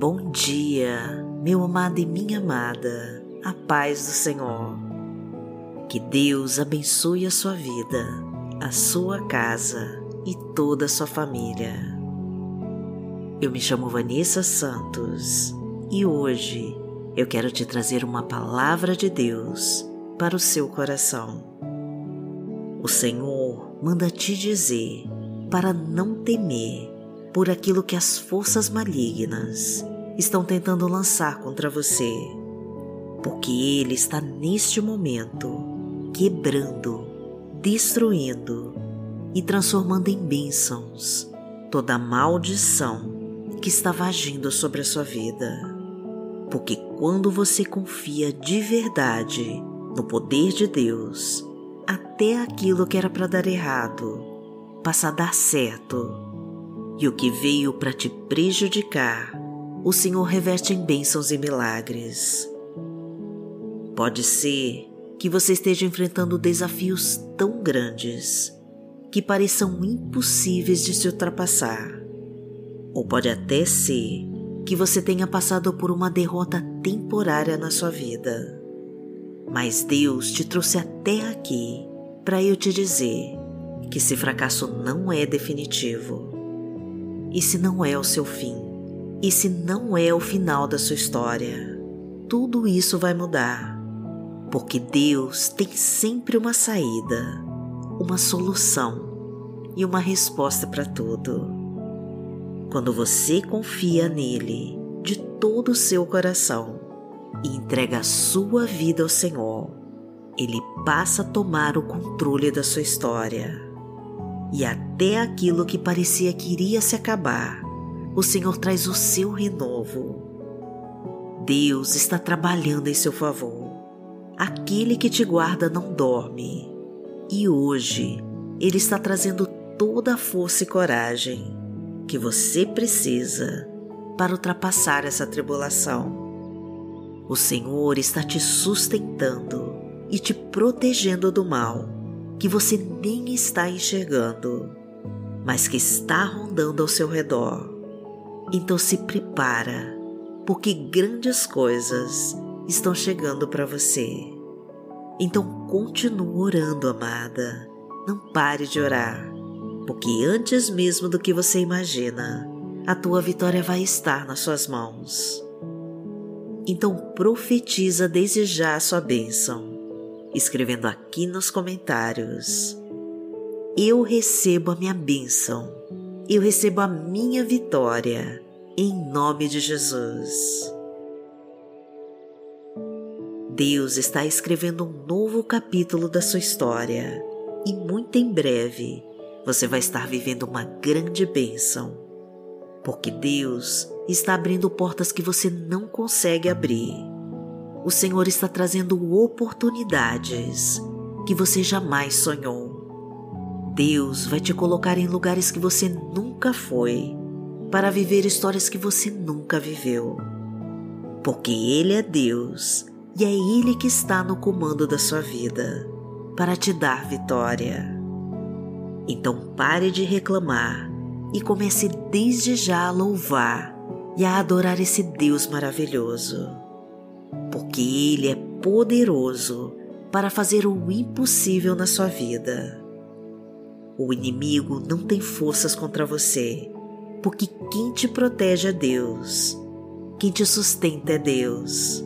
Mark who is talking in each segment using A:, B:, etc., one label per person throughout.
A: Bom dia, meu amado e minha amada, a paz do Senhor. Que Deus abençoe a sua vida, a sua casa e toda a sua família. Eu me chamo Vanessa Santos e hoje eu quero te trazer uma palavra de Deus para o seu coração. O Senhor manda te dizer para não temer por aquilo que as forças malignas estão tentando lançar contra você, porque Ele está neste momento quebrando, destruindo e transformando em bênçãos toda a maldição que estava agindo sobre a sua vida. Porque quando você confia de verdade no poder de Deus, até aquilo que era para dar errado passa a dar certo e o que veio para te prejudicar, o Senhor reverte em bênçãos e milagres. Pode ser que você esteja enfrentando desafios tão grandes que pareçam impossíveis de se ultrapassar. Ou pode até ser que você tenha passado por uma derrota temporária na sua vida. Mas Deus te trouxe até aqui para eu te dizer que esse fracasso não é definitivo e se não é o seu fim? E se não é o final da sua história? Tudo isso vai mudar, porque Deus tem sempre uma saída, uma solução e uma resposta para tudo. Quando você confia nele de todo o seu coração e entrega a sua vida ao Senhor, ele passa a tomar o controle da sua história e até aquilo que parecia que iria se acabar, o Senhor traz o seu renovo. Deus está trabalhando em seu favor. Aquele que te guarda não dorme. E hoje Ele está trazendo toda a força e coragem que você precisa para ultrapassar essa tribulação. O Senhor está te sustentando e te protegendo do mal que você nem está enxergando, mas que está rondando ao seu redor. Então se prepara, porque grandes coisas estão chegando para você. Então continue orando, amada. Não pare de orar, porque antes mesmo do que você imagina, a tua vitória vai estar nas suas mãos. Então profetiza desde já a sua bênção escrevendo aqui nos comentários. Eu recebo a minha bênção, eu recebo a minha vitória, em nome de Jesus. Deus está escrevendo um novo capítulo da sua história. E muito em breve você vai estar vivendo uma grande bênção, porque Deus está abrindo portas que você não consegue abrir o Senhor está trazendo oportunidades que você jamais sonhou. Deus vai te colocar em lugares que você nunca foi para viver histórias que você nunca viveu. Porque Ele é Deus e é Ele que está no comando da sua vida para te dar vitória. Então pare de reclamar e comece desde já a louvar e a adorar esse Deus maravilhoso porque Ele é poderoso para fazer o impossível na sua vida. O inimigo não tem forças contra você, porque quem te protege é Deus, quem te sustenta é Deus,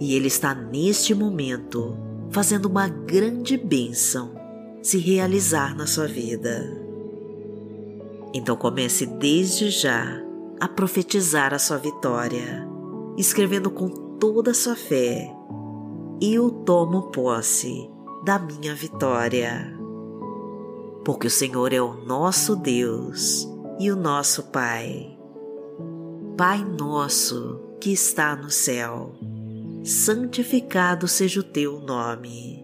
A: e Ele está neste momento fazendo uma grande bênção se realizar na sua vida. Então comece desde já a profetizar a sua vitória, escrevendo com toda a sua fé, eu tomo posse da minha vitória. Porque o Senhor é o nosso Deus e o nosso Pai. Pai nosso que está no céu, santificado seja o teu nome.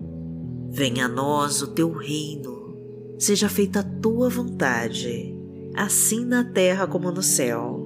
A: Venha a nós o teu reino, seja feita a tua vontade, assim na terra como no céu.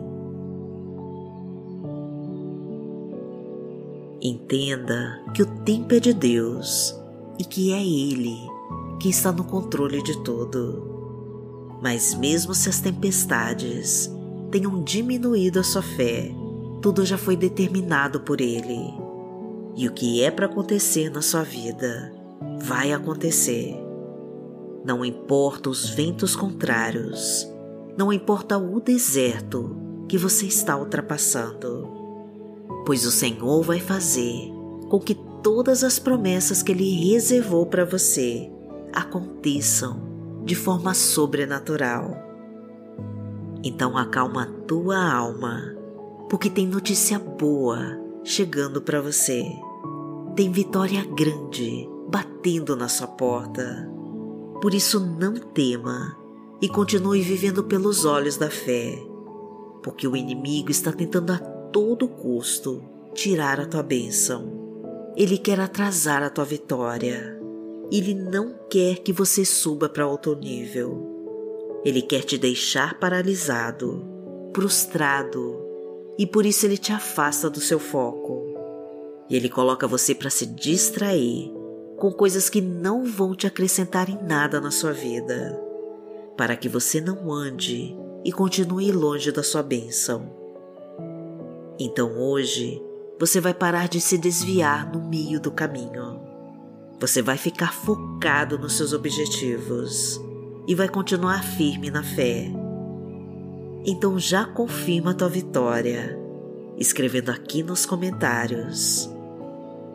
A: Entenda que o tempo é de Deus e que é Ele que está no controle de tudo. Mas, mesmo se as tempestades tenham diminuído a sua fé, tudo já foi determinado por Ele. E o que é para acontecer na sua vida vai acontecer. Não importa os ventos contrários, não importa o deserto que você está ultrapassando, pois o Senhor vai fazer com que todas as promessas que Ele reservou para você aconteçam de forma sobrenatural. Então acalma a tua alma, porque tem notícia boa chegando para você. Tem vitória grande batendo na sua porta. Por isso não tema e continue vivendo pelos olhos da fé, porque o inimigo está tentando a todo custo tirar a tua bênção. Ele quer atrasar a tua vitória. Ele não quer que você suba para outro nível. Ele quer te deixar paralisado, prostrado, e por isso ele te afasta do seu foco. E ele coloca você para se distrair com coisas que não vão te acrescentar em nada na sua vida, para que você não ande e continue longe da sua bênção. Então hoje você vai parar de se desviar no meio do caminho. Você vai ficar focado nos seus objetivos e vai continuar firme na fé. Então já confirma a tua vitória, escrevendo aqui nos comentários.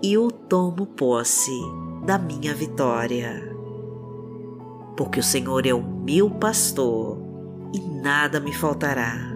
A: E eu tomo posse da minha vitória. Porque o Senhor é o meu pastor e nada me faltará.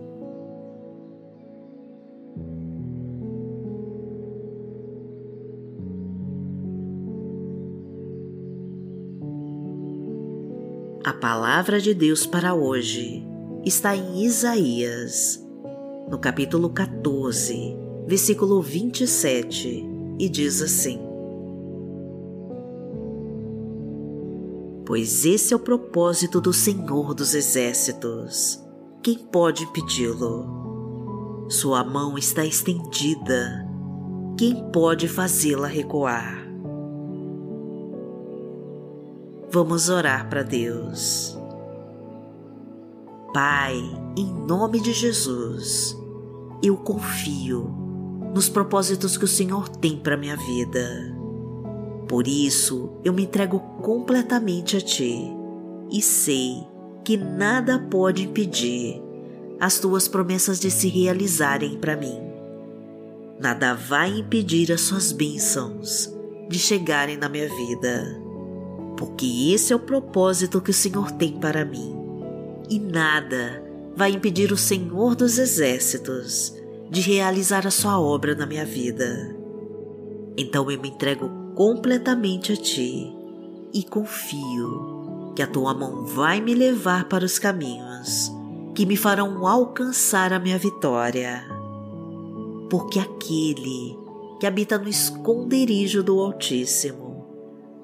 A: Palavra de Deus para hoje está em Isaías, no capítulo 14 versículo 27, e diz assim: Pois esse é o propósito do Senhor dos Exércitos. Quem pode impedi-lo? Sua mão está estendida. Quem pode fazê-la recuar? Vamos orar para Deus. Pai, em nome de Jesus, eu confio nos propósitos que o Senhor tem para minha vida. Por isso, eu me entrego completamente a Ti e sei que nada pode impedir as Tuas promessas de se realizarem para mim. Nada vai impedir as Suas bênçãos de chegarem na minha vida, porque esse é o propósito que o Senhor tem para mim, e nada vai impedir o Senhor dos Exércitos de realizar a sua obra na minha vida. Então eu me entrego completamente a Ti e confio que a Tua mão vai me levar para os caminhos que me farão alcançar a minha vitória. Porque aquele que habita no esconderijo do Altíssimo,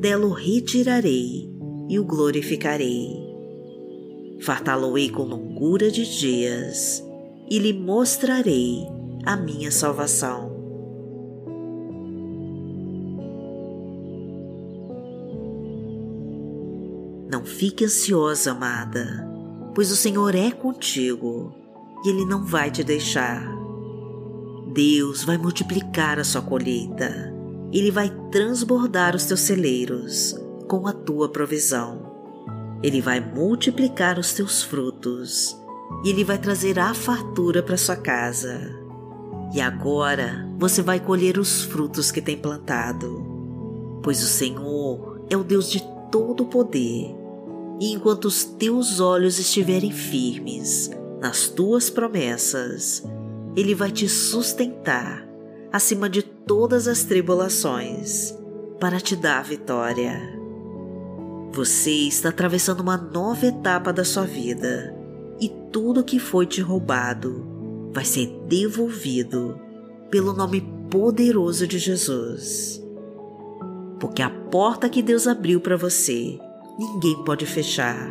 A: dela o retirarei e o glorificarei. Fartá-lo-ei com longura de dias e lhe mostrarei a minha salvação. Não fique ansiosa, amada, pois o Senhor é contigo e Ele não vai te deixar. Deus vai multiplicar a sua colheita, Ele vai transbordar os teus celeiros com a tua provisão. Ele vai multiplicar os teus frutos e Ele vai trazer a fartura para sua casa. E agora você vai colher os frutos que tem plantado, pois o Senhor é o Deus de todo poder. E enquanto os teus olhos estiverem firmes nas tuas promessas, Ele vai te sustentar acima de todas as tribulações para te dar vitória. Você está atravessando uma nova etapa da sua vida e tudo que foi te roubado vai ser devolvido pelo nome poderoso de Jesus. Porque a porta que Deus abriu para você, ninguém pode fechar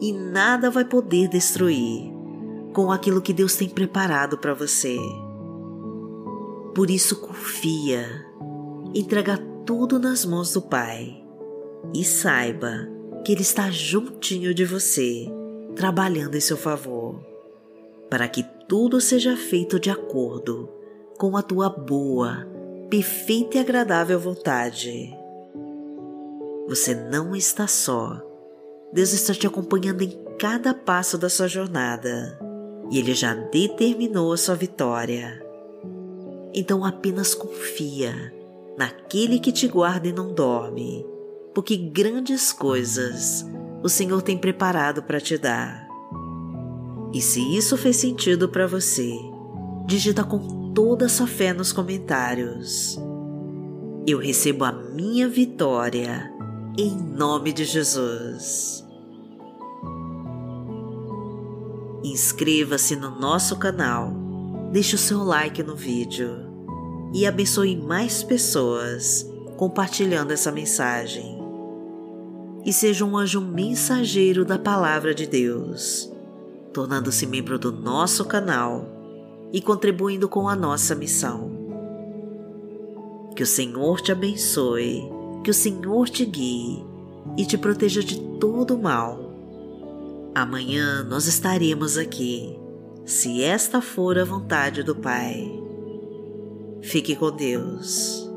A: e nada vai poder destruir com aquilo que Deus tem preparado para você. Por isso, confia, entrega tudo nas mãos do Pai e saiba que Ele está juntinho de você, trabalhando em seu favor, para que tudo seja feito de acordo com a tua boa, perfeita e agradável vontade. Você não está só. Deus está te acompanhando em cada passo da sua jornada e Ele já determinou a sua vitória. Então apenas confia naquele que te guarda e não dorme porque grandes coisas o Senhor tem preparado para te dar. E se isso fez sentido para você, digita com toda a sua fé nos comentários. Eu recebo a minha vitória em nome de Jesus. Inscreva-se no nosso canal, deixe o seu like no vídeo e abençoe mais pessoas compartilhando essa mensagem e seja um anjo mensageiro da Palavra de Deus, tornando-se membro do nosso canal e contribuindo com a nossa missão. Que o Senhor te abençoe, que o Senhor te guie e te proteja de todo mal. Amanhã nós estaremos aqui, se esta for a vontade do Pai. Fique com Deus.